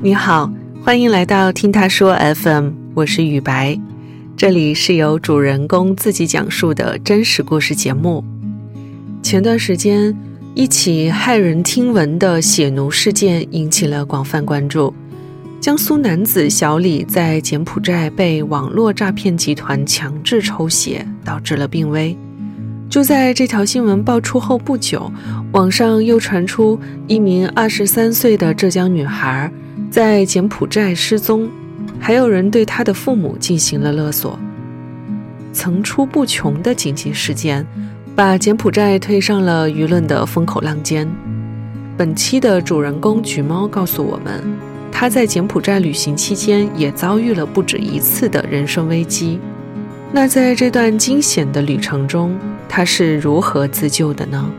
你好，欢迎来到听他说 FM，我是雨白，这里是由主人公自己讲述的真实故事节目。前段时间，一起骇人听闻的血奴事件引起了广泛关注。江苏男子小李在柬埔寨被网络诈骗集团强制抽血，导致了病危。就在这条新闻爆出后不久，网上又传出一名二十三岁的浙江女孩在柬埔寨失踪，还有人对他的父母进行了勒索。层出不穷的紧急事件，把柬埔寨推上了舆论的风口浪尖。本期的主人公橘猫告诉我们。他在柬埔寨旅行期间也遭遇了不止一次的人生危机。那在这段惊险的旅程中，他是如何自救的呢？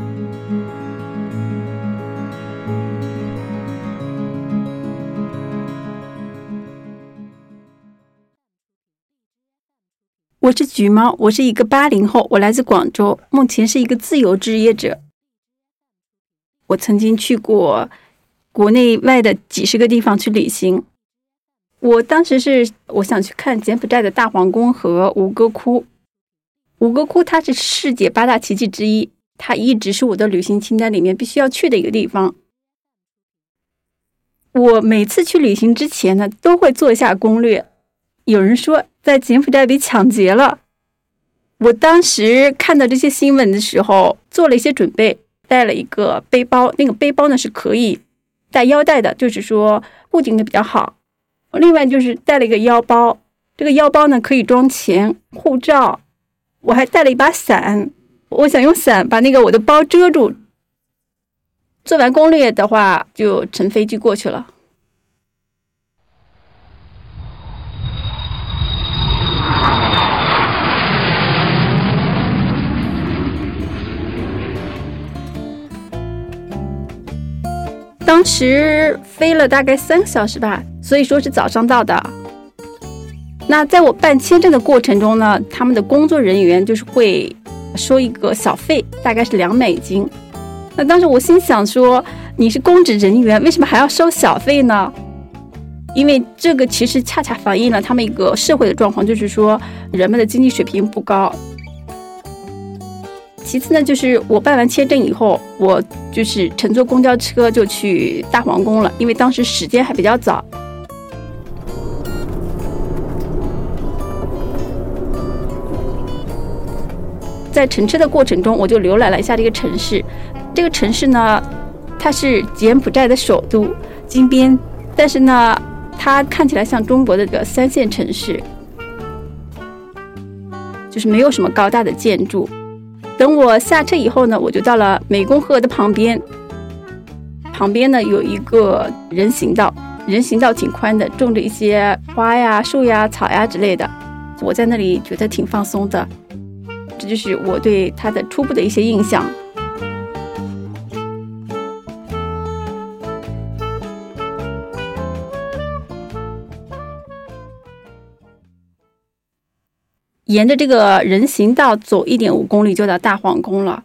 我是橘猫，我是一个八零后，我来自广州，目前是一个自由职业者。我曾经去过。国内外的几十个地方去旅行，我当时是我想去看柬埔寨的大皇宫和吴哥窟。吴哥窟它是世界八大奇迹之一，它一直是我的旅行清单里面必须要去的一个地方。我每次去旅行之前呢，都会做一下攻略。有人说在柬埔寨被抢劫了，我当时看到这些新闻的时候，做了一些准备，带了一个背包，那个背包呢是可以。带腰带的，就是说固定的比较好。另外就是带了一个腰包，这个腰包呢可以装钱、护照。我还带了一把伞，我想用伞把那个我的包遮住。做完攻略的话，就乘飞机过去了。当时飞了大概三个小时吧，所以说是早上到的。那在我办签证的过程中呢，他们的工作人员就是会收一个小费，大概是两美金。那当时我心想说，你是公职人员，为什么还要收小费呢？因为这个其实恰恰反映了他们一个社会的状况，就是说人们的经济水平不高。其次呢，就是我办完签证以后，我就是乘坐公交车就去大皇宫了，因为当时时间还比较早。在乘车的过程中，我就浏览了一下这个城市。这个城市呢，它是柬埔寨的首都金边，但是呢，它看起来像中国的这个三线城市，就是没有什么高大的建筑。等我下车以后呢，我就到了湄公河的旁边。旁边呢有一个人行道，人行道挺宽的，种着一些花呀、树呀、草呀之类的。我在那里觉得挺放松的。这就是我对它的初步的一些印象。沿着这个人行道走一点五公里就到大皇宫了。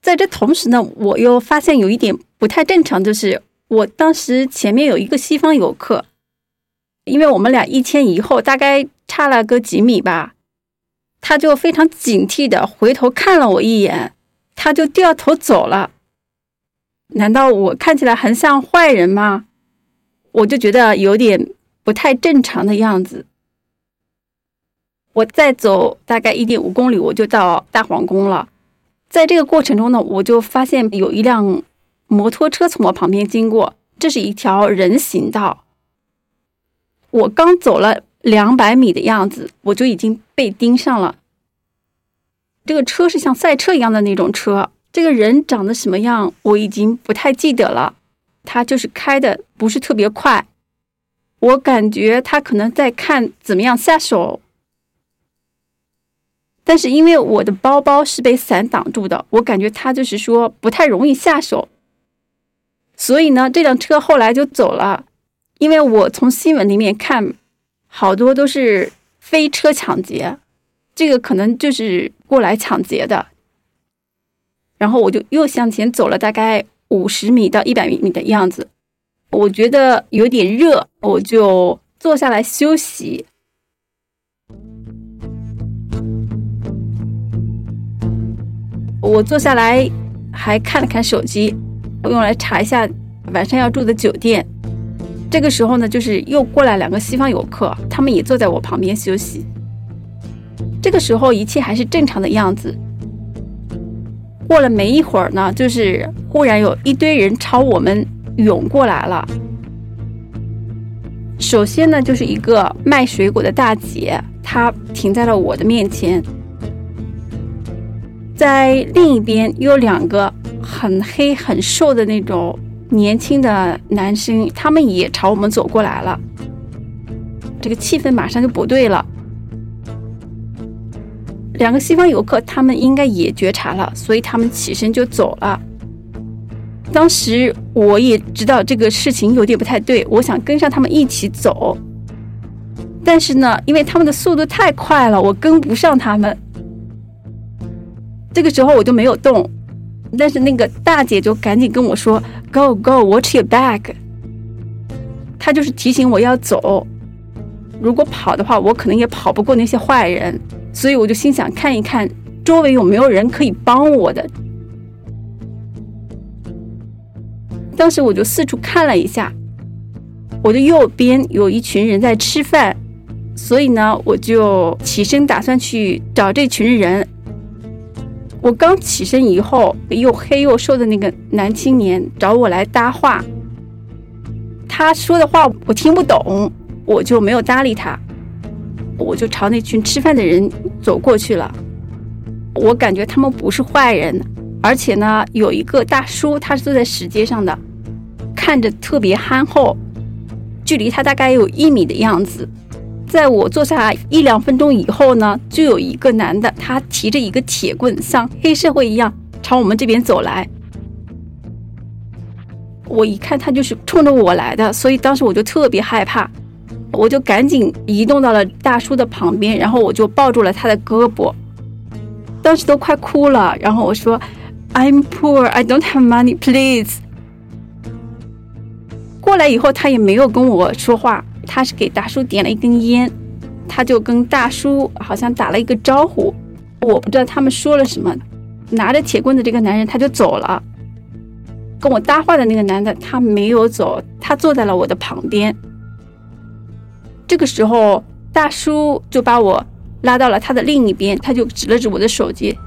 在这同时呢，我又发现有一点不太正常，就是我当时前面有一个西方游客，因为我们俩一前一后，大概差了个几米吧，他就非常警惕的回头看了我一眼，他就掉头走了。难道我看起来很像坏人吗？我就觉得有点不太正常的样子。我再走大概一点五公里，我就到大皇宫了。在这个过程中呢，我就发现有一辆摩托车从我旁边经过。这是一条人行道。我刚走了两百米的样子，我就已经被盯上了。这个车是像赛车一样的那种车。这个人长得什么样，我已经不太记得了。他就是开的不是特别快，我感觉他可能在看怎么样下手。但是因为我的包包是被伞挡住的，我感觉他就是说不太容易下手，所以呢，这辆车后来就走了。因为我从新闻里面看，好多都是飞车抢劫，这个可能就是过来抢劫的。然后我就又向前走了大概五十米到一百米的样子，我觉得有点热，我就坐下来休息。我坐下来还看了看手机，用来查一下晚上要住的酒店。这个时候呢，就是又过来两个西方游客，他们也坐在我旁边休息。这个时候一切还是正常的样子。过了没一会儿呢，就是忽然有一堆人朝我们涌过来了。首先呢，就是一个卖水果的大姐，她停在了我的面前。在另一边有两个很黑很瘦的那种年轻的男生，他们也朝我们走过来了。这个气氛马上就不对了。两个西方游客，他们应该也觉察了，所以他们起身就走了。当时我也知道这个事情有点不太对，我想跟上他们一起走，但是呢，因为他们的速度太快了，我跟不上他们。这个时候我就没有动，但是那个大姐就赶紧跟我说：“Go go, watch your back。”她就是提醒我要走，如果跑的话，我可能也跑不过那些坏人。所以我就心想看一看周围有没有人可以帮我的。当时我就四处看了一下，我的右边有一群人在吃饭，所以呢，我就起身打算去找这群人。我刚起身以后，又黑又瘦的那个男青年找我来搭话，他说的话我听不懂，我就没有搭理他。我就朝那群吃饭的人走过去了。我感觉他们不是坏人，而且呢，有一个大叔，他是坐在石阶上的，看着特别憨厚，距离他大概有一米的样子。在我坐下来一两分钟以后呢，就有一个男的，他提着一个铁棍，像黑社会一样朝我们这边走来。我一看他就是冲着我来的，所以当时我就特别害怕。我就赶紧移动到了大叔的旁边，然后我就抱住了他的胳膊，当时都快哭了。然后我说：“I'm poor, I don't have money, please。”过来以后，他也没有跟我说话，他是给大叔点了一根烟，他就跟大叔好像打了一个招呼，我不知道他们说了什么。拿着铁棍的这个男人他就走了，跟我搭话的那个男的他没有走，他坐在了我的旁边。这个时候，大叔就把我拉到了他的另一边，他就指了指我的手机，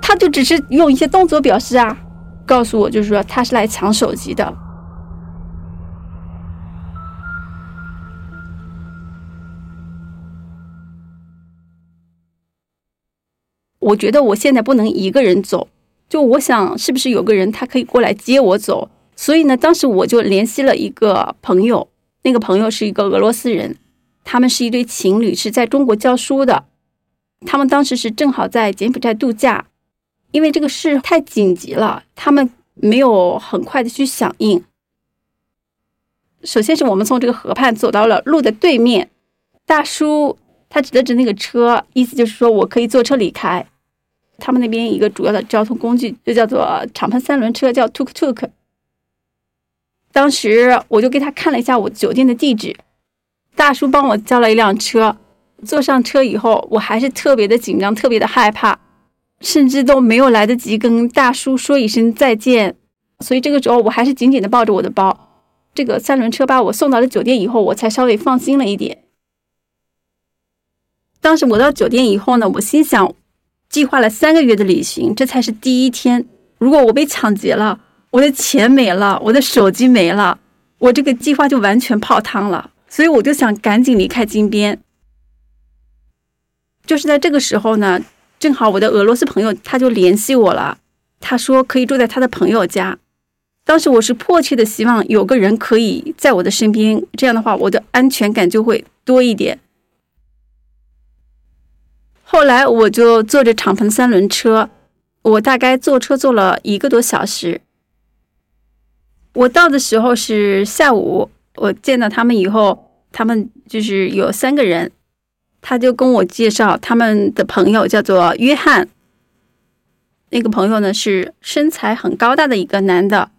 他就只是用一些动作表示啊，告诉我就是说他是来抢手机的。我觉得我现在不能一个人走，就我想是不是有个人他可以过来接我走，所以呢，当时我就联系了一个朋友。那个朋友是一个俄罗斯人，他们是一对情侣，是在中国教书的。他们当时是正好在柬埔寨度假，因为这个事太紧急了，他们没有很快的去响应。首先是我们从这个河畔走到了路的对面，大叔他指了指那个车，意思就是说我可以坐车离开。他们那边一个主要的交通工具就叫做敞篷三轮车，叫 tuk tuk。当时我就给他看了一下我酒店的地址，大叔帮我叫了一辆车。坐上车以后，我还是特别的紧张，特别的害怕，甚至都没有来得及跟大叔说一声再见。所以这个时候，我还是紧紧的抱着我的包。这个三轮车把我送到了酒店以后，我才稍微放心了一点。当时我到酒店以后呢，我心想，计划了三个月的旅行，这才是第一天。如果我被抢劫了，我的钱没了，我的手机没了，我这个计划就完全泡汤了。所以我就想赶紧离开金边。就是在这个时候呢，正好我的俄罗斯朋友他就联系我了，他说可以住在他的朋友家。当时我是迫切的希望有个人可以在我的身边，这样的话我的安全感就会多一点。后来我就坐着敞篷三轮车，我大概坐车坐了一个多小时。我到的时候是下午，我见到他们以后，他们就是有三个人，他就跟我介绍他们的朋友叫做约翰。那个朋友呢是身材很高大的一个男的，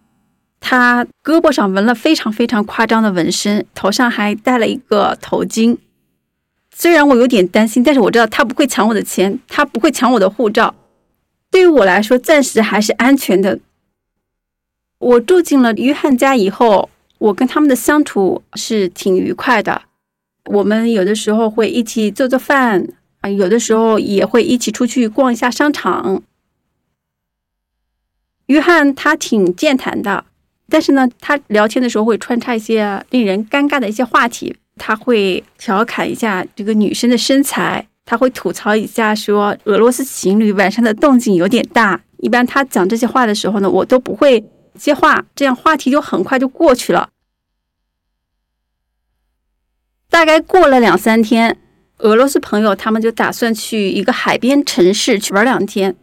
他胳膊上纹了非常非常夸张的纹身，头上还戴了一个头巾。虽然我有点担心，但是我知道他不会抢我的钱，他不会抢我的护照。对于我来说，暂时还是安全的。我住进了约翰家以后，我跟他们的相处是挺愉快的。我们有的时候会一起做做饭啊，有的时候也会一起出去逛一下商场。约翰他挺健谈的，但是呢，他聊天的时候会穿插一些令人尴尬的一些话题。他会调侃一下这个女生的身材，他会吐槽一下说俄罗斯情侣晚上的动静有点大。一般他讲这些话的时候呢，我都不会接话，这样话题就很快就过去了。大概过了两三天，俄罗斯朋友他们就打算去一个海边城市去玩两天。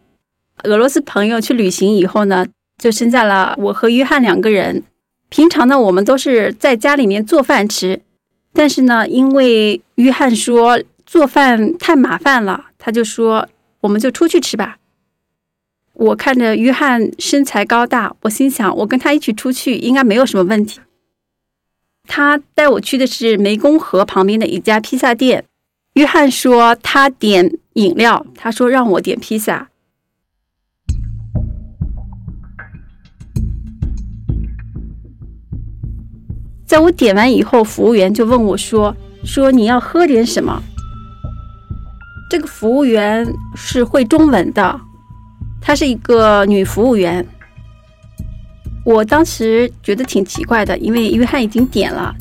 俄罗斯朋友去旅行以后呢，就剩下了我和约翰两个人。平常呢，我们都是在家里面做饭吃，但是呢，因为约翰说做饭太麻烦了，他就说我们就出去吃吧。我看着约翰身材高大，我心想我跟他一起出去应该没有什么问题。他带我去的是湄公河旁边的一家披萨店。约翰说他点饮料，他说让我点披萨。在我点完以后，服务员就问我说：“说你要喝点什么？”这个服务员是会中文的，她是一个女服务员。我当时觉得挺奇怪的，因为约翰已经点了，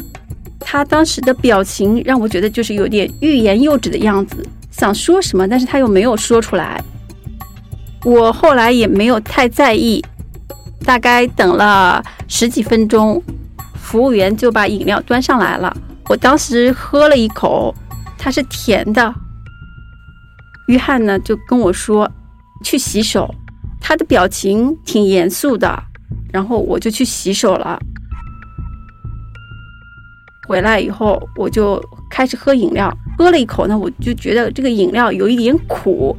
他当时的表情让我觉得就是有点欲言又止的样子，想说什么，但是他又没有说出来。我后来也没有太在意，大概等了十几分钟，服务员就把饮料端上来了。我当时喝了一口，它是甜的。约翰呢就跟我说去洗手，他的表情挺严肃的。然后我就去洗手了，回来以后我就开始喝饮料，喝了一口呢，我就觉得这个饮料有一点苦。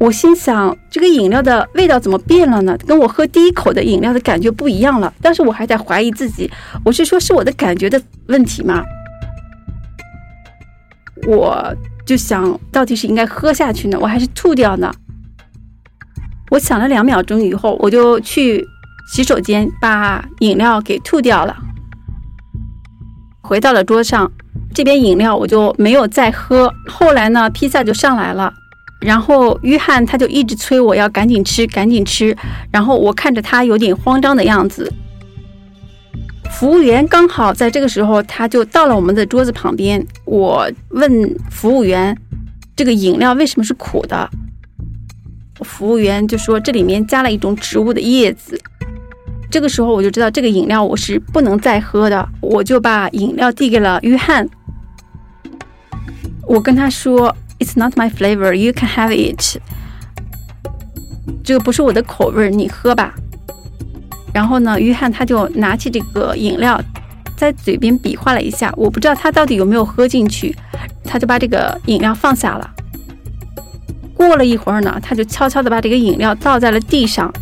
我心想，这个饮料的味道怎么变了呢？跟我喝第一口的饮料的感觉不一样了。但是我还在怀疑自己，我是说是我的感觉的问题吗？我就想到底是应该喝下去呢，我还是吐掉呢？我想了两秒钟以后，我就去洗手间把饮料给吐掉了。回到了桌上，这边饮料我就没有再喝。后来呢，披萨就上来了，然后约翰他就一直催我要赶紧吃，赶紧吃。然后我看着他有点慌张的样子。服务员刚好在这个时候，他就到了我们的桌子旁边。我问服务员：“这个饮料为什么是苦的？”服务员就说：“这里面加了一种植物的叶子。”这个时候我就知道这个饮料我是不能再喝的，我就把饮料递给了约翰。我跟他说：“It's not my flavor, you can have it。”这个不是我的口味，你喝吧。然后呢，约翰他就拿起这个饮料，在嘴边比划了一下，我不知道他到底有没有喝进去，他就把这个饮料放下了。过了一会儿呢，他就悄悄的把这个饮料倒在了地上。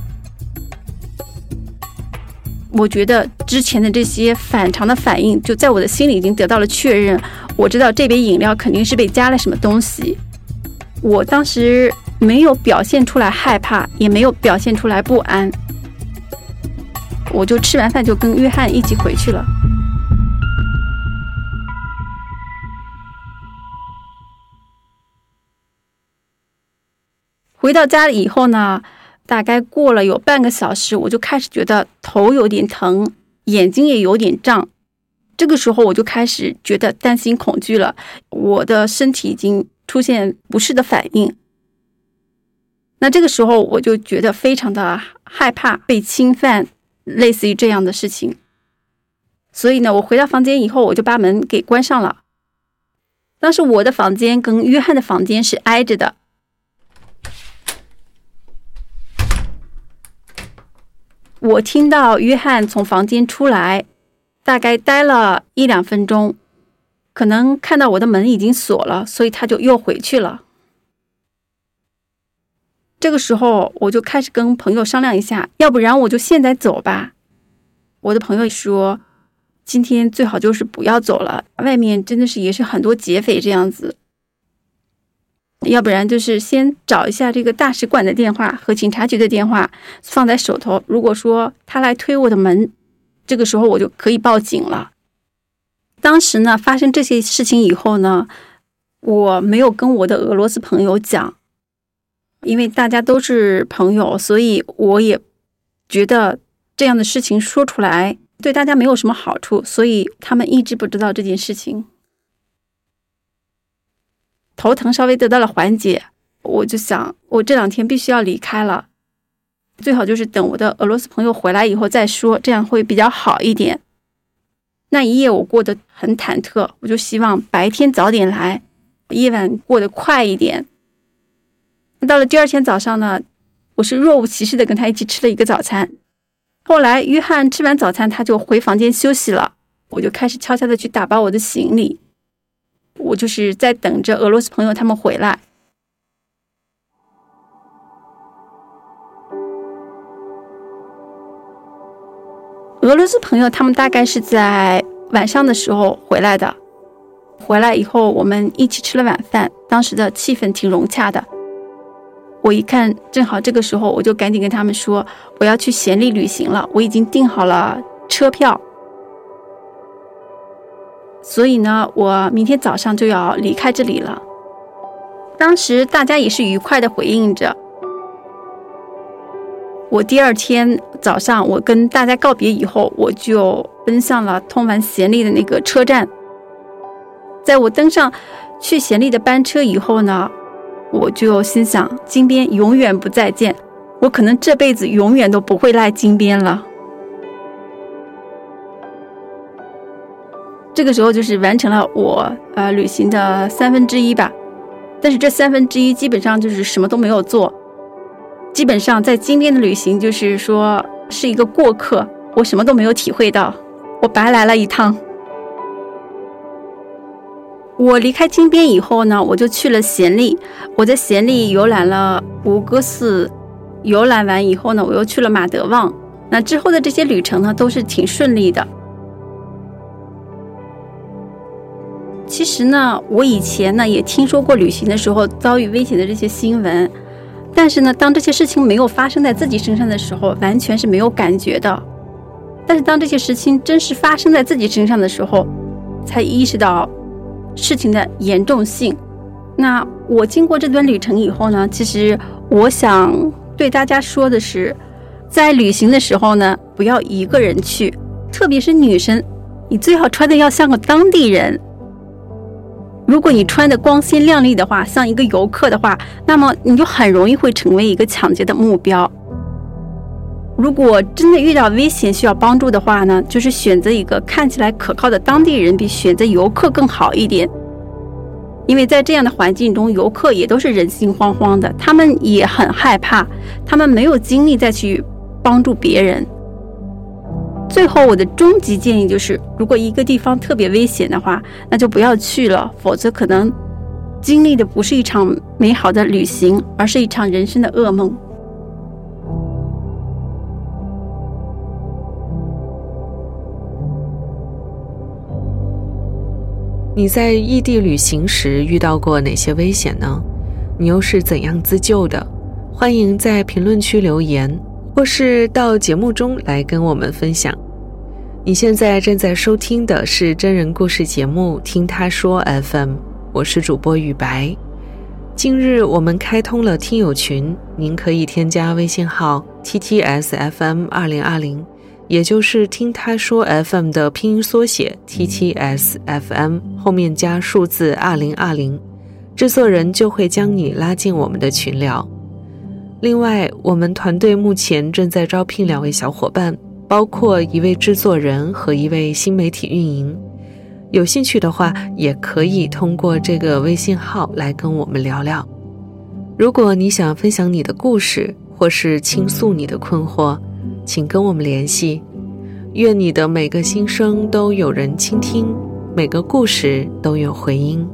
我觉得之前的这些反常的反应，就在我的心里已经得到了确认。我知道这杯饮料肯定是被加了什么东西。我当时没有表现出来害怕，也没有表现出来不安。我就吃完饭就跟约翰一起回去了。回到家里以后呢，大概过了有半个小时，我就开始觉得头有点疼，眼睛也有点胀。这个时候我就开始觉得担心恐惧了，我的身体已经出现不适的反应。那这个时候我就觉得非常的害怕被侵犯，类似于这样的事情。所以呢，我回到房间以后，我就把门给关上了。当时我的房间跟约翰的房间是挨着的。我听到约翰从房间出来，大概待了一两分钟，可能看到我的门已经锁了，所以他就又回去了。这个时候我就开始跟朋友商量一下，要不然我就现在走吧。我的朋友说，今天最好就是不要走了，外面真的是也是很多劫匪这样子。要不然就是先找一下这个大使馆的电话和警察局的电话放在手头。如果说他来推我的门，这个时候我就可以报警了。当时呢，发生这些事情以后呢，我没有跟我的俄罗斯朋友讲，因为大家都是朋友，所以我也觉得这样的事情说出来对大家没有什么好处，所以他们一直不知道这件事情。头疼稍微得到了缓解，我就想，我这两天必须要离开了，最好就是等我的俄罗斯朋友回来以后再说，这样会比较好一点。那一夜我过得很忐忑，我就希望白天早点来，夜晚过得快一点。到了第二天早上呢，我是若无其事的跟他一起吃了一个早餐。后来约翰吃完早餐，他就回房间休息了，我就开始悄悄的去打包我的行李。我就是在等着俄罗斯朋友他们回来。俄罗斯朋友他们大概是在晚上的时候回来的。回来以后，我们一起吃了晚饭，当时的气氛挺融洽的。我一看，正好这个时候，我就赶紧跟他们说，我要去暹粒旅行了，我已经订好了车票。所以呢，我明天早上就要离开这里了。当时大家也是愉快的回应着。我第二天早上，我跟大家告别以后，我就奔向了通往暹粒的那个车站。在我登上去暹粒的班车以后呢，我就心想：金边永远不再见，我可能这辈子永远都不会来金边了。这个时候就是完成了我呃旅行的三分之一吧，但是这三分之一基本上就是什么都没有做，基本上在金边的旅行就是说是一个过客，我什么都没有体会到，我白来了一趟。我离开金边以后呢，我就去了暹粒，我在暹粒游览了吴哥寺，游览完以后呢，我又去了马德旺，那之后的这些旅程呢都是挺顺利的。其实呢，我以前呢也听说过旅行的时候遭遇危险的这些新闻，但是呢，当这些事情没有发生在自己身上的时候，完全是没有感觉的。但是当这些事情真实发生在自己身上的时候，才意识到事情的严重性。那我经过这段旅程以后呢，其实我想对大家说的是，在旅行的时候呢，不要一个人去，特别是女生，你最好穿的要像个当地人。如果你穿的光鲜亮丽的话，像一个游客的话，那么你就很容易会成为一个抢劫的目标。如果真的遇到危险需要帮助的话呢，就是选择一个看起来可靠的当地人，比选择游客更好一点。因为在这样的环境中，游客也都是人心惶惶的，他们也很害怕，他们没有精力再去帮助别人。最后，我的终极建议就是，如果一个地方特别危险的话，那就不要去了，否则可能经历的不是一场美好的旅行，而是一场人生的噩梦。你在异地旅行时遇到过哪些危险呢？你又是怎样自救的？欢迎在评论区留言。或是到节目中来跟我们分享。你现在正在收听的是真人故事节目《听他说 FM》，我是主播雨白。近日我们开通了听友群，您可以添加微信号 ttsfm 二零二零，也就是听他说 FM 的拼音缩写 ttsfm 后面加数字二零二零，制作人就会将你拉进我们的群聊。另外，我们团队目前正在招聘两位小伙伴，包括一位制作人和一位新媒体运营。有兴趣的话，也可以通过这个微信号来跟我们聊聊。如果你想分享你的故事，或是倾诉你的困惑，请跟我们联系。愿你的每个心声都有人倾听，每个故事都有回音。